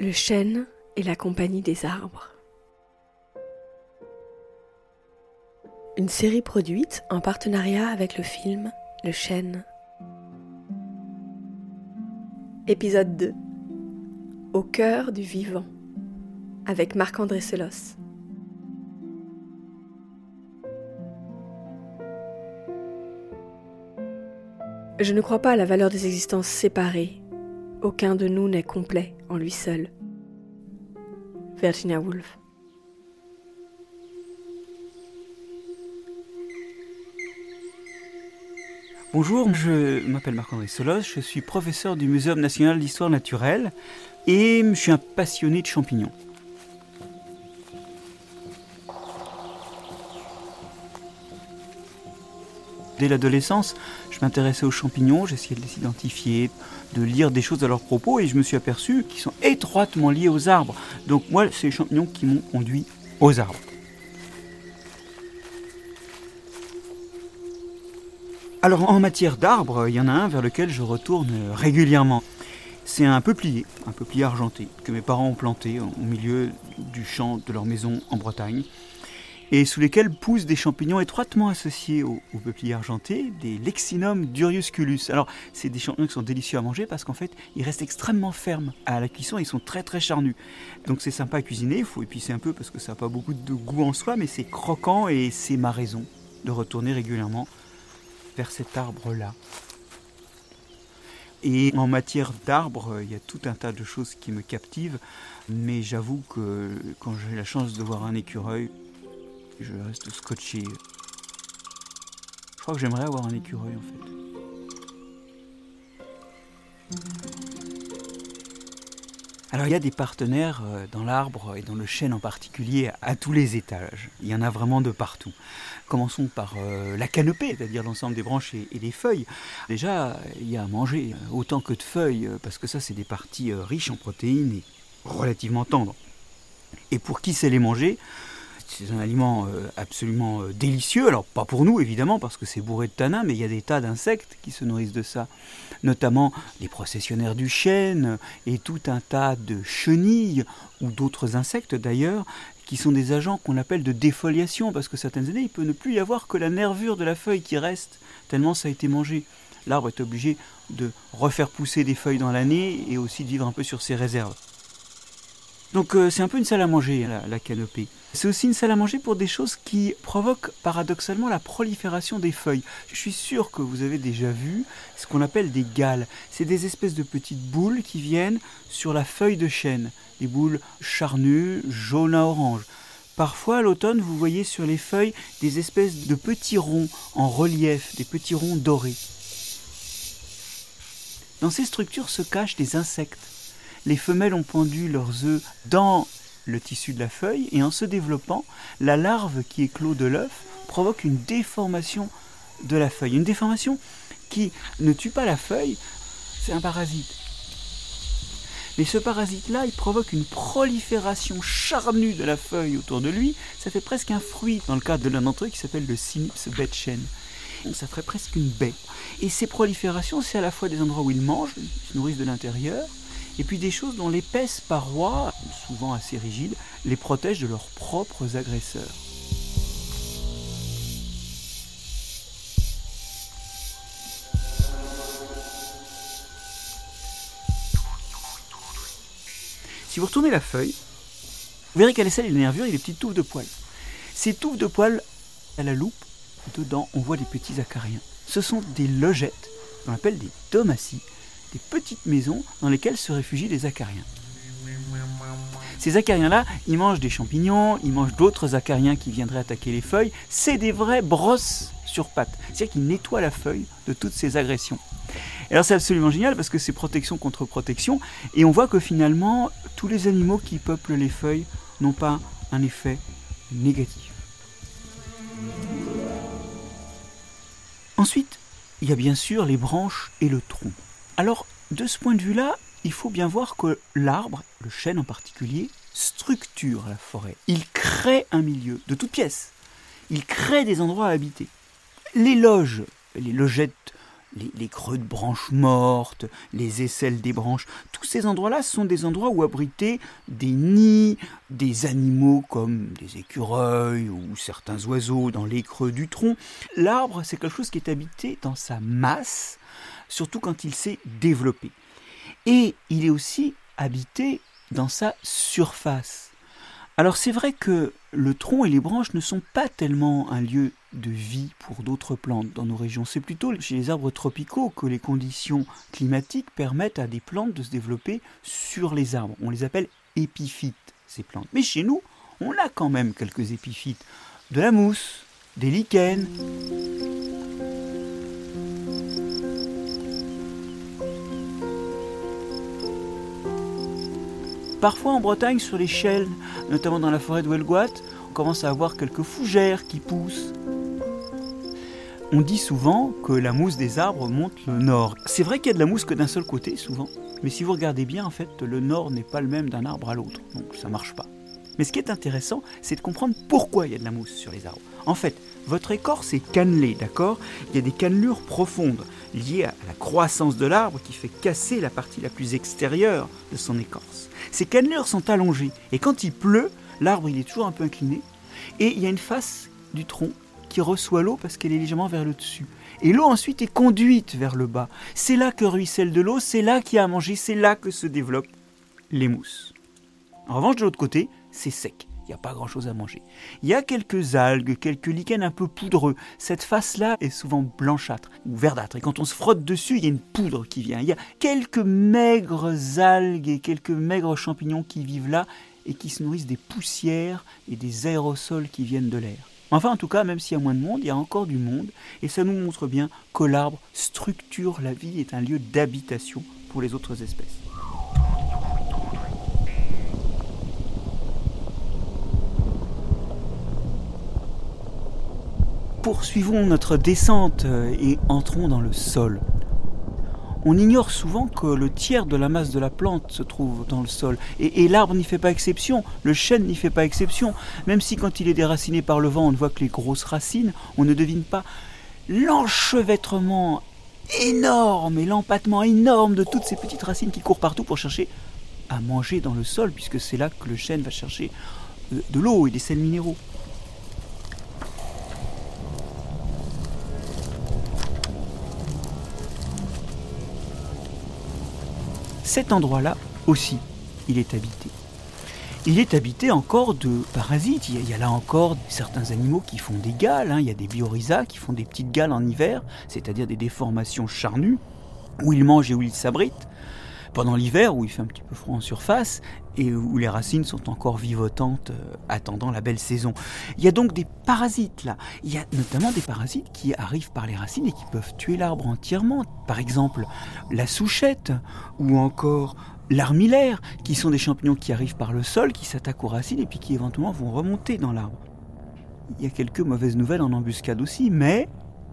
Le chêne et la compagnie des arbres. Une série produite en partenariat avec le film Le chêne. Épisode 2. Au cœur du vivant. Avec Marc-André Selos. Je ne crois pas à la valeur des existences séparées. Aucun de nous n'est complet en lui seul. Virginia Woolf. Bonjour, je m'appelle Marc-André Solos, je suis professeur du Muséum national d'histoire naturelle et je suis un passionné de champignons. Dès l'adolescence, je m'intéressais aux champignons, j'essayais de les identifier, de lire des choses à leur propos et je me suis aperçu qu'ils sont étroitement liés aux arbres. Donc moi, c'est les champignons qui m'ont conduit aux arbres. Alors en matière d'arbres, il y en a un vers lequel je retourne régulièrement. C'est un peuplier, un peuplier argenté, que mes parents ont planté au milieu du champ de leur maison en Bretagne et sous lesquels poussent des champignons étroitement associés au, peuplier argenté, des Lexinum duriusculus. Alors, c'est des champignons qui sont délicieux à manger parce qu'en fait, ils restent extrêmement fermes à la cuisson, ils sont très très charnus. Donc c'est sympa à cuisiner, il faut épicer un peu parce que ça n'a pas beaucoup de goût en soi, mais c'est croquant et c'est ma raison de retourner régulièrement vers cet arbre-là. Et en matière d'arbres, il y a tout un tas de choses qui me captivent, mais j'avoue que quand j'ai la chance de voir un écureuil, je reste scotché. Je crois que j'aimerais avoir un écureuil en fait. Alors il y a des partenaires euh, dans l'arbre et dans le chêne en particulier à tous les étages. Il y en a vraiment de partout. Commençons par euh, la canopée, c'est-à-dire l'ensemble des branches et, des feuilles. Déjà, il y a à manger euh, autant que de feuilles, parce que ça c'est des parties riches en protéines et relativement tendres. Et pour qui sait les manger, c'est un aliment euh, absolument euh, délicieux. Alors pas pour nous évidemment parce que c'est bourré de tanins, mais il y a des tas d'insectes qui se nourrissent de ça, notamment les processionnaires du chêne et tout un tas de chenilles ou d'autres insectes d'ailleurs qui sont des agents qu'on appelle de défoliation parce que certaines années il peut ne plus y avoir que la nervure de la feuille qui reste tellement ça a été mangé. L'arbre est obligé de refaire pousser des feuilles dans l'année et aussi de vivre un peu sur ses réserves. Donc euh, c'est un peu une salle à manger, la, canopée. C'est aussi une salle à manger pour des choses qui provoquent paradoxalement la prolifération des feuilles. Je suis sûr que vous avez déjà vu ce qu'on appelle des gales. C'est des espèces de petites boules qui viennent sur la feuille de chêne. Des boules charnues, jaunes à orange. Parfois à l'automne, vous voyez sur les feuilles des espèces de petits ronds en relief, des petits ronds dorés. Dans ces structures se cachent des insectes les femelles ont pendu leurs œufs dans le tissu de la feuille et en se développant, la larve qui éclot de l'œuf provoque une déformation de la feuille. Une déformation qui ne tue pas la feuille, c'est un parasite. Mais ce parasite-là, il provoque une prolifération charnue de la feuille autour de lui. Ça fait presque un fruit, dans le cas de l'un d'entre eux qui s'appelle le Cynips chêne. Ça ferait presque une baie. Et ces proliférations, c'est à la fois des endroits où ils mangent, ils se nourrissent de l'intérieur, et puis des choses dont l'épaisse paroi, souvent assez rigide, les protège de leurs propres agresseurs. Si vous retournez la feuille, vous verrez qu'elle est celle des nervures et des petites touffes de poils. Ces touffes de poils, à la loupe, dedans, on voit des petits acariens. Ce sont des logettes, qu'on appelle des domaties, des petites maisons dans lesquelles se réfugient les acariens. Ces acariens-là, ils mangent des champignons, ils mangent d'autres acariens qui viendraient attaquer les feuilles. C'est des vraies brosses sur pattes. C'est-à-dire qu'ils nettoient la feuille de toutes ces agressions. Alors c'est absolument génial parce que c'est protection contre protection. Et on voit que finalement, tous les animaux qui peuplent les feuilles n'ont pas un effet négatif. Ensuite, il y a bien sûr les branches et le tronc. Alors, de ce point de vue-là, il faut bien voir que l'arbre, le chêne en particulier, structure la forêt. Il crée un milieu de toutes pièces. Il crée des endroits à habiter. Les loges, les logettes les, creux de branches mortes, les aisselles des branches, tous ces endroits-là sont des endroits où abriter des nids, des animaux comme des écureuils ou certains oiseaux dans les creux du tronc. L'arbre, c'est quelque chose qui est habité dans sa masse, surtout quand il s'est développé. Et il est aussi habité dans sa surface. Alors c'est vrai que le tronc et les branches ne sont pas tellement un lieu de vie pour d'autres plantes dans nos régions. C'est plutôt chez les arbres tropicaux que les conditions climatiques permettent à des plantes de se développer sur les arbres. On les appelle épiphytes, ces plantes. Mais chez nous, on a quand même quelques épiphytes. De la mousse, des lichens. Parfois en Bretagne, sur les chênes, notamment dans la forêt de Huelgoat, on commence à avoir quelques fougères qui poussent. On dit souvent que la mousse des arbres monte le nord. C'est vrai qu'il y a de la mousse que d'un seul côté, souvent. Mais si vous regardez bien, en fait, le nord n'est pas le même d'un arbre à l'autre. Donc ça marche pas. Mais ce qui est intéressant, c'est de comprendre pourquoi il y a de la mousse sur les arbres. En fait, votre écorce est cannelée, d'accord? Il y a des cannelures profondes liées à la croissance de l'arbre qui fait casser la partie la plus extérieure de son écorce. Ces cannelures sont allongées et quand il pleut, l'arbre il est toujours un peu incliné et il y a une face du tronc qui reçoit l'eau parce qu'elle est légèrement vers le dessus. Et l'eau ensuite est conduite vers le bas. C'est là que ruisselle de l'eau, c'est là qu'il y a à manger, c'est là que se développent les mousses. En revanche, de l'autre côté, c'est sec. N'y a pas grand-chose à manger. Il y a quelques algues, quelques lichens un peu poudreux. Cette face-là est souvent blanchâtre ou verdâtre. Et quand on se frotte dessus, il y a une poudre qui vient. Il y a quelques maigres algues et quelques maigres champignons qui vivent là et qui se nourrissent des poussières et des aérosols qui viennent de l'air. Enfin, en tout cas, même s'il y a moins de monde, il y a encore du monde, et ça nous montre bien que l'arbre structure la vie, est un lieu d'habitation pour les autres espèces. Poursuivons notre descente et entrons dans le sol. On ignore souvent que le tiers de la masse de la plante se trouve dans le sol. Et, l'arbre n'y fait pas exception, le chêne n'y fait pas exception. Même si quand il est déraciné par le vent, on ne voit que les grosses racines, on ne devine pas l'enchevêtrement énorme et l'empattement énorme de toutes ces petites racines qui courent partout pour chercher à manger dans le sol, puisque c'est là que le chêne va chercher euh, de l'eau et des sels minéraux. Cet endroit-là aussi, il est habité. Il est habité encore de parasites. Il y a, là encore certains animaux qui font des gales. Hein. Il y a des biorhizas qui font des petites gales en hiver, c'est-à-dire des déformations charnues, où ils mangent et où ils s'abritent pendant l'hiver où il fait un petit peu froid en surface et où les racines sont encore vivotantes euh, attendant la belle saison. Il y a donc des parasites là. Il y a notamment des parasites qui arrivent par les racines et qui peuvent tuer l'arbre entièrement. Par exemple, la souchette ou encore l'armillaire, qui sont des champignons qui arrivent par le sol, qui s'attaquent aux racines et puis qui éventuellement vont remonter dans l'arbre. Il y a quelques mauvaises nouvelles en embuscade aussi, mais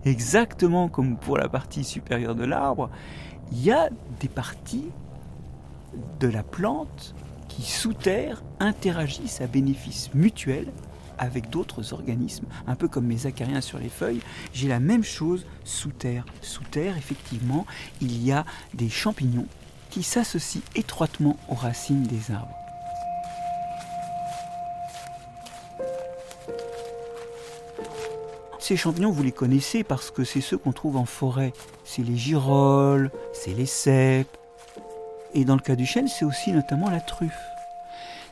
exactement comme pour la partie supérieure de l'arbre, il y a des parties de la plante qui, sous terre, interagissent à bénéfice mutuel avec d'autres organismes. Un peu comme mes acariens sur les feuilles, j'ai la même chose sous terre. Sous terre, effectivement, il y a des champignons qui s'associent étroitement aux racines des arbres. Ces champignons, vous les connaissez parce que c'est ceux qu'on trouve en forêt. C'est les girolles, c'est les cèpes, et dans le cas du chêne, c'est aussi notamment la truffe.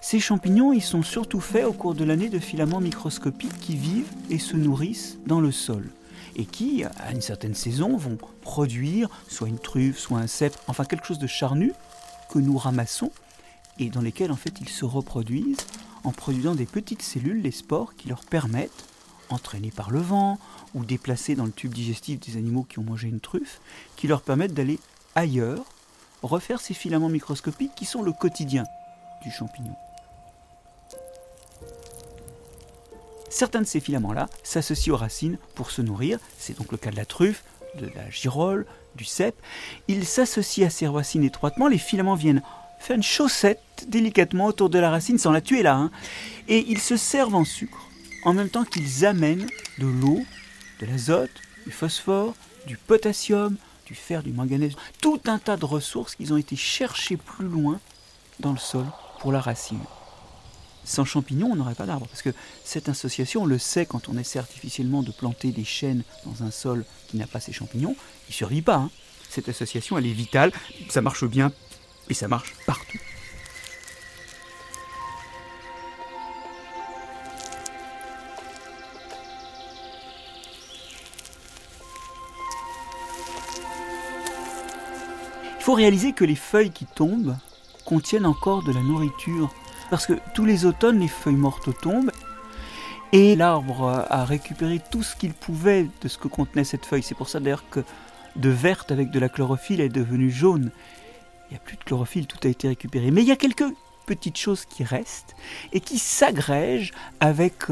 Ces champignons, ils sont surtout faits au cours de l'année de filaments microscopiques qui vivent et se nourrissent dans le sol et qui, à une certaine saison, vont produire soit une truffe, soit un cèpe, enfin quelque chose de charnu que nous ramassons et dans lesquels en fait ils se reproduisent en produisant des petites cellules, les spores, qui leur permettent, entraînés par le vent ou déplacés dans le tube digestif des animaux qui ont mangé une truffe, qui leur permettent d'aller ailleurs refaire ces filaments microscopiques qui sont le quotidien du champignon. Certains de ces filaments-là s'associent aux racines pour se nourrir, c'est donc le cas de la truffe, de la girole, du cèpe. Ils s'associent à ces racines étroitement, les filaments viennent faire une chaussette délicatement autour de la racine sans la tuer là, hein. et ils se servent en sucre, en même temps qu'ils amènent de l'eau, de l'azote, du phosphore, du potassium, du fer, du manganèse, tout un tas de ressources qui ont été cherchées plus loin dans le sol pour la racine. Sans champignons, on n'aurait pas d'arbre, parce que cette association, on le sait quand on essaie artificiellement de planter des chênes dans un sol qui n'a pas ces champignons, il ne survit pas. Hein. Cette association, elle est vitale, ça marche bien, et ça marche partout. Faut réaliser que les feuilles qui tombent contiennent encore de la nourriture. Parce que tous les automnes, les feuilles mortes tombent et l'arbre a récupéré tout ce qu'il pouvait de ce que contenait cette feuille. C'est pour ça d'ailleurs que de verte avec de la chlorophylle est devenu jaune. Il n'y a plus de chlorophylle, tout a été récupéré. Mais il y a quelques petites choses qui restent et qui s'agrègent avec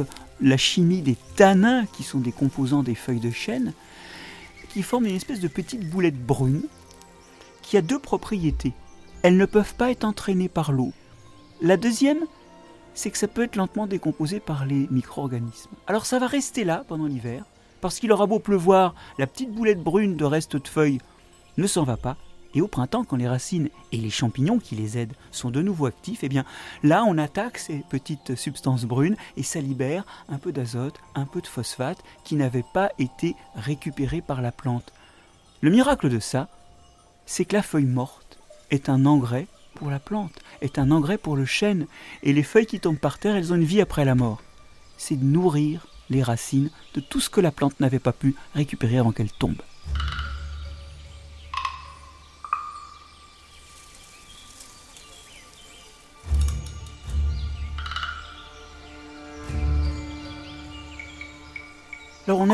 la chimie des tanins, qui sont des composants des feuilles de chêne, qui forment une espèce de petite boulette brune qui a deux propriétés. Elles ne peuvent pas être entraînées par l'eau. La deuxième, c'est que ça peut être lentement décomposé par les micro-organismes. Alors ça va rester là pendant l'hiver, parce qu'il aura beau pleuvoir, la petite boulette brune de reste de feuilles ne s'en va pas. Et au printemps, quand les racines et les champignons qui les aident sont de nouveau actifs, eh bien là on attaque ces petites substances brunes et ça libère un peu d'azote, un peu de phosphate qui n'avait pas été récupéré par la plante. Le miracle de ça, c'est que la feuille morte est un engrais pour la plante, est un engrais pour le chêne, et les feuilles qui tombent par terre, elles ont une vie après la mort. C'est de nourrir les racines de tout ce que la plante n'avait pas pu récupérer avant qu'elle tombe.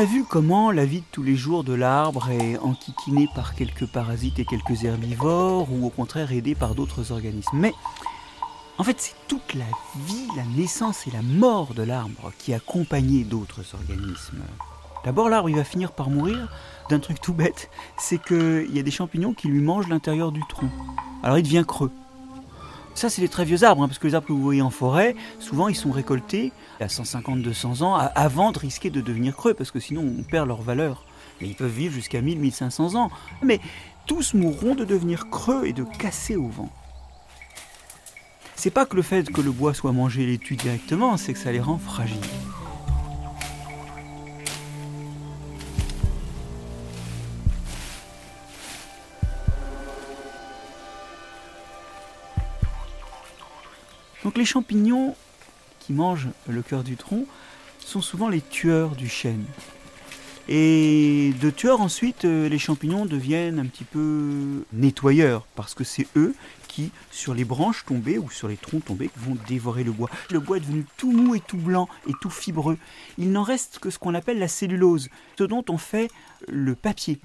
A vu comment la vie de tous les jours de l'arbre est enquiquinée par quelques parasites et quelques herbivores, ou au contraire aidée par d'autres organismes. Mais en fait c'est toute la vie, la naissance et la mort de l'arbre qui accompagnait d'autres organismes. D'abord l'arbre il va finir par mourir d'un truc tout bête, c'est qu'il y a des champignons qui lui mangent l'intérieur du tronc. Alors il devient creux. Ça, c'est les très vieux arbres, hein, parce que les arbres que vous voyez en forêt, souvent ils sont récoltés à 150-200 ans avant de risquer de devenir creux, parce que sinon on perd leur valeur. Mais ils peuvent vivre jusqu'à 1000-1500 ans. Mais tous mourront de devenir creux et de casser au vent. C'est pas que le fait que le bois soit mangé les tue directement, c'est que ça les rend fragiles. Donc les champignons qui mangent le cœur du tronc sont souvent les tueurs du chêne. Et de tueurs ensuite, euh, les champignons deviennent un petit peu nettoyeurs, parce que c'est eux qui, sur les branches tombées ou sur les troncs tombés, vont dévorer le bois. Le bois est devenu tout mou et tout blanc et tout fibreux. Il n'en reste que ce qu'on appelle la cellulose, ce dont on fait le papier.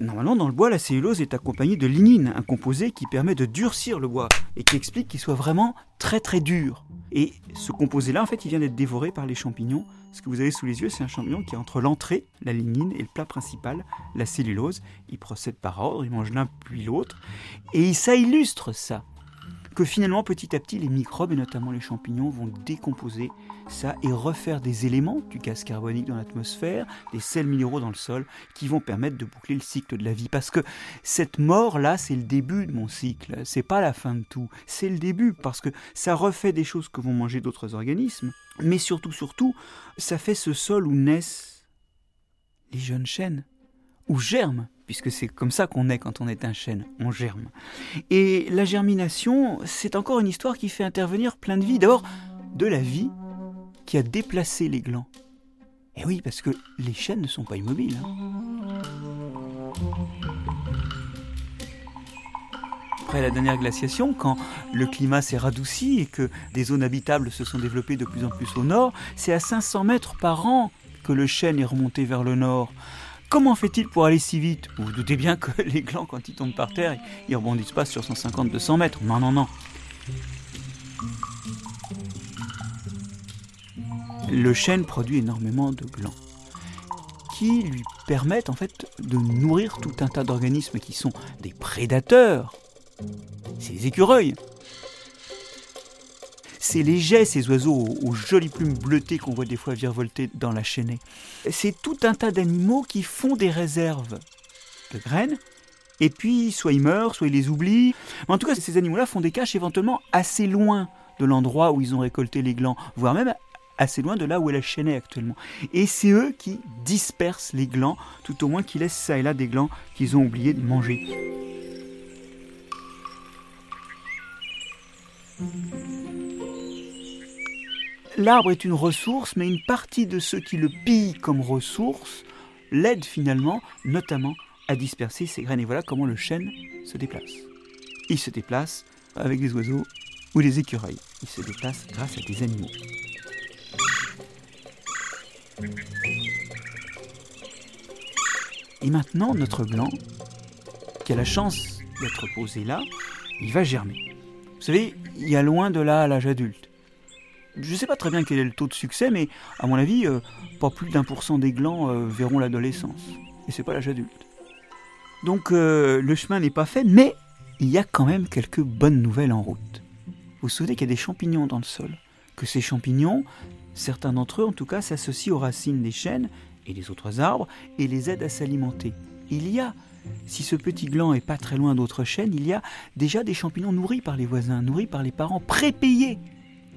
Normalement, dans le bois, la cellulose est accompagnée de lignine, un composé qui permet de durcir le bois et qui explique qu'il soit vraiment très très dur. Et ce composé-là, en fait, il vient d'être dévoré par les champignons. Ce que vous avez sous les yeux, c'est un champignon qui est entre l'entrée, la lignine, et le plat principal, la cellulose. Il procède par ordre, il mange l'un puis l'autre. Et ça illustre ça que finalement petit à petit les microbes et notamment les champignons vont décomposer ça et refaire des éléments du gaz carbonique dans l'atmosphère, des sels minéraux dans le sol qui vont permettre de boucler le cycle de la vie. Parce que cette mort là c'est le début de mon cycle, c'est pas la fin de tout, c'est le début parce que ça refait des choses que vont manger d'autres organismes. Mais surtout surtout ça fait ce sol où naissent les jeunes chênes où germent puisque c'est comme ça qu'on est quand on est un chêne, on germe. Et la germination, c'est encore une histoire qui fait intervenir plein de vie. D'abord, de la vie qui a déplacé les glands. Et oui, parce que les chênes ne sont pas immobiles. Hein. Après la dernière glaciation, quand le climat s'est radouci et que des zones habitables se sont développées de plus en plus au nord, c'est à 500 mètres par an que le chêne est remonté vers le nord. Comment fait-il pour aller si vite Vous vous doutez bien que les glands, quand ils tombent par terre, ils rebondissent pas sur 150-200 mètres. Non, non, non. Le chêne produit énormément de glands qui lui permettent en fait de nourrir tout un tas d'organismes qui sont des prédateurs. C'est les écureuils, c'est jets, ces oiseaux aux, jolies plumes bleutées qu'on voit des fois virevolter dans la chaînée. C'est tout un tas d'animaux qui font des réserves de graines, et puis soit ils meurent, soit ils les oublient. Mais en tout cas, ces animaux-là font des caches éventuellement assez loin de l'endroit où ils ont récolté les glands, voire même assez loin de là où est la chaîne actuellement. Et c'est eux qui dispersent les glands, tout au moins qui laissent ça et là des glands qu'ils ont oublié de manger. L'arbre est une ressource, mais une partie de ceux qui le pillent comme ressource l'aide finalement, notamment, à disperser ces graines. Et voilà comment le chêne se déplace. Il se déplace avec des oiseaux ou des écureuils. Il se déplace grâce à des animaux. Et maintenant, notre gland, qui a la chance d'être posé là, il va germer. Vous savez, il y a loin de là à l'âge adulte. Je ne sais pas très bien quel est le taux de succès, mais à mon avis, euh, pas plus d'un pour cent des glands euh, verront l'adolescence. Et c'est pas l'âge adulte. Donc euh, le chemin n'est pas fait, mais il y a quand même quelques bonnes nouvelles en route. Vous vous souvenez qu'il y a des champignons dans le sol? Que ces champignons, certains d'entre eux en tout cas, s'associent aux racines des chênes et des autres arbres et les aident à s'alimenter. Il y a, si ce petit gland est pas très loin d'autres chênes, il y a déjà des champignons nourris par les voisins, nourris par les parents, prépayés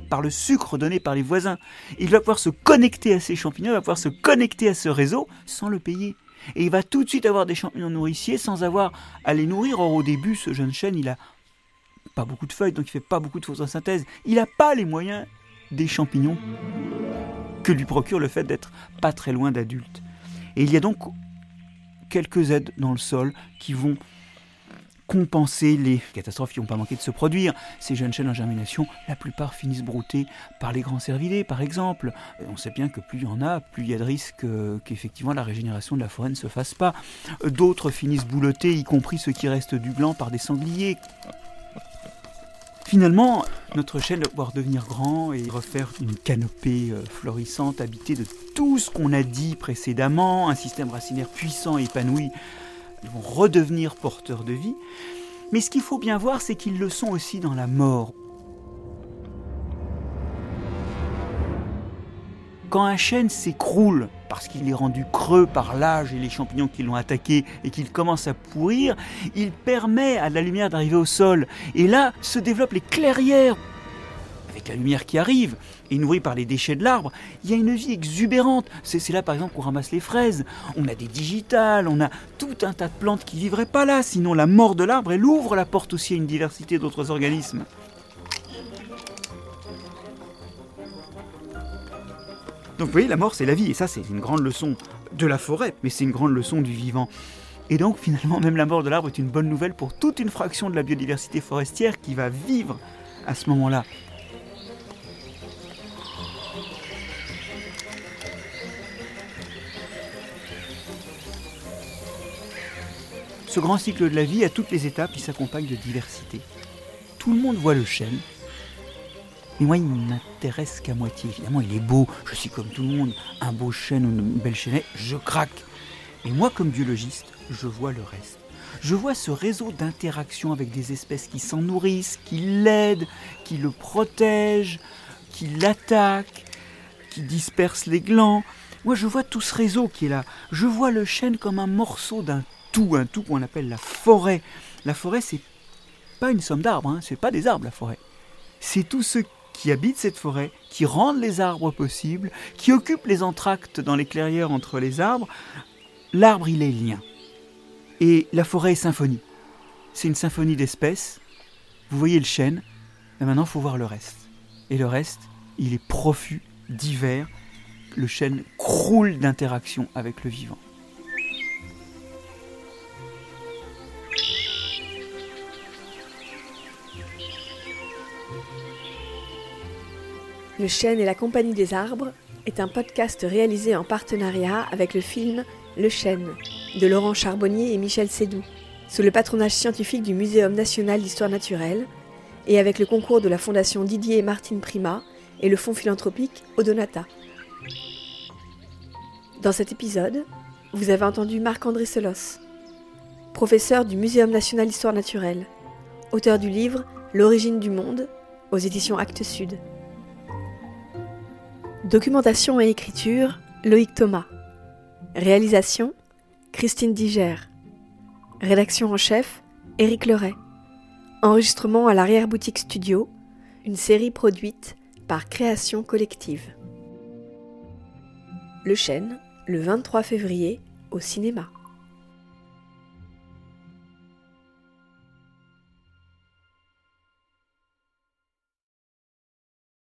par le sucre donné par les voisins. Il va pouvoir se connecter à ces champignons, il va pouvoir se connecter à ce réseau sans le payer. Et il va tout de suite avoir des champignons nourriciers sans avoir à les nourrir. Or, au début, ce jeune chêne, il a pas beaucoup de feuilles, donc il fait pas beaucoup de photosynthèse. Il n'a pas les moyens des champignons que lui procure le fait d'être pas très loin d'adultes. Et il y a donc quelques aides dans le sol qui vont compenser les catastrophes qui n'ont pas manqué de se produire. Ces jeunes chênes en germination, la plupart finissent broutés par les grands cervidés, par exemple. On sait bien que plus il y en a, plus il y a de risques qu'effectivement la régénération de la forêt ne se fasse pas. D'autres finissent boulotés, y compris ceux qui restent du blanc, par des sangliers. Finalement, notre chêne va pouvoir devenir grand et refaire une canopée euh, florissante, habitée de tout ce qu'on a dit précédemment, un système racinaire puissant et épanoui ils vont redevenir porteurs de vie. Mais ce qu'il faut bien voir, c'est qu'ils le sont aussi dans la mort. Quand un chêne s'écroule parce qu'il est rendu creux par l'âge et les champignons qui l'ont attaqué et qu'il commence à pourrir, il permet à la lumière d'arriver au sol. Et là se développent les clairières avec la lumière qui arrive, et nourrie par les déchets de l'arbre, il y a une vie exubérante. C'est là par exemple qu'on ramasse les fraises. On a des digitales, on a tout un tas de plantes qui vivraient pas là, sinon la mort de l'arbre, elle ouvre la porte aussi à une diversité d'autres organismes. Donc vous voyez, la mort c'est la vie, et ça c'est une grande leçon de la forêt, mais c'est une grande leçon du vivant. Et donc finalement, même la mort de l'arbre est une bonne nouvelle pour toute une fraction de la biodiversité forestière qui va vivre à ce moment-là. Ce grand cycle de la vie, à toutes les étapes, il s'accompagne de diversité. Tout le monde voit le chêne, mais moi, il m'intéresse qu'à moitié. Évidemment, il est beau, je suis comme tout le monde, un beau chêne ou une belle chênée, je craque. Mais moi, comme biologiste, je vois le reste. Je vois ce réseau d'interaction avec des espèces qui s'en nourrissent, qui l'aident, qui le protègent, qui l'attaquent, qui dispersent les glands. Moi, je vois tout ce réseau qui est là. Je vois le chêne comme un morceau d'un tout, un tout qu'on appelle la forêt. La forêt, c'est pas une somme d'arbres, hein, c'est pas des arbres la forêt. C'est tous ceux qui habitent cette forêt, qui rendent les arbres possibles, qui occupent les entractes dans les clairières entre les arbres. L'arbre, il est lien. Et la forêt est symphonie. C'est une symphonie d'espèces. Vous voyez le chêne, mais maintenant il faut voir le reste. Et le reste, il est profus, divers. Le chêne croule d'interaction avec le vivant. Le chêne et la compagnie des arbres est un podcast réalisé en partenariat avec le film Le chêne de Laurent Charbonnier et Michel Sédou, sous le patronage scientifique du Muséum national d'histoire naturelle et avec le concours de la Fondation Didier et Martine Prima et le fonds philanthropique Odonata. Dans cet épisode, vous avez entendu Marc-André Selos, professeur du Muséum national d'histoire naturelle, auteur du livre L'origine du monde aux éditions Actes Sud. Documentation et écriture, Loïc Thomas. Réalisation, Christine Diger. Rédaction en chef, Éric Leray. Enregistrement à l'arrière-boutique studio, une série produite par Création Collective. Le Chêne, le 23 février, au cinéma.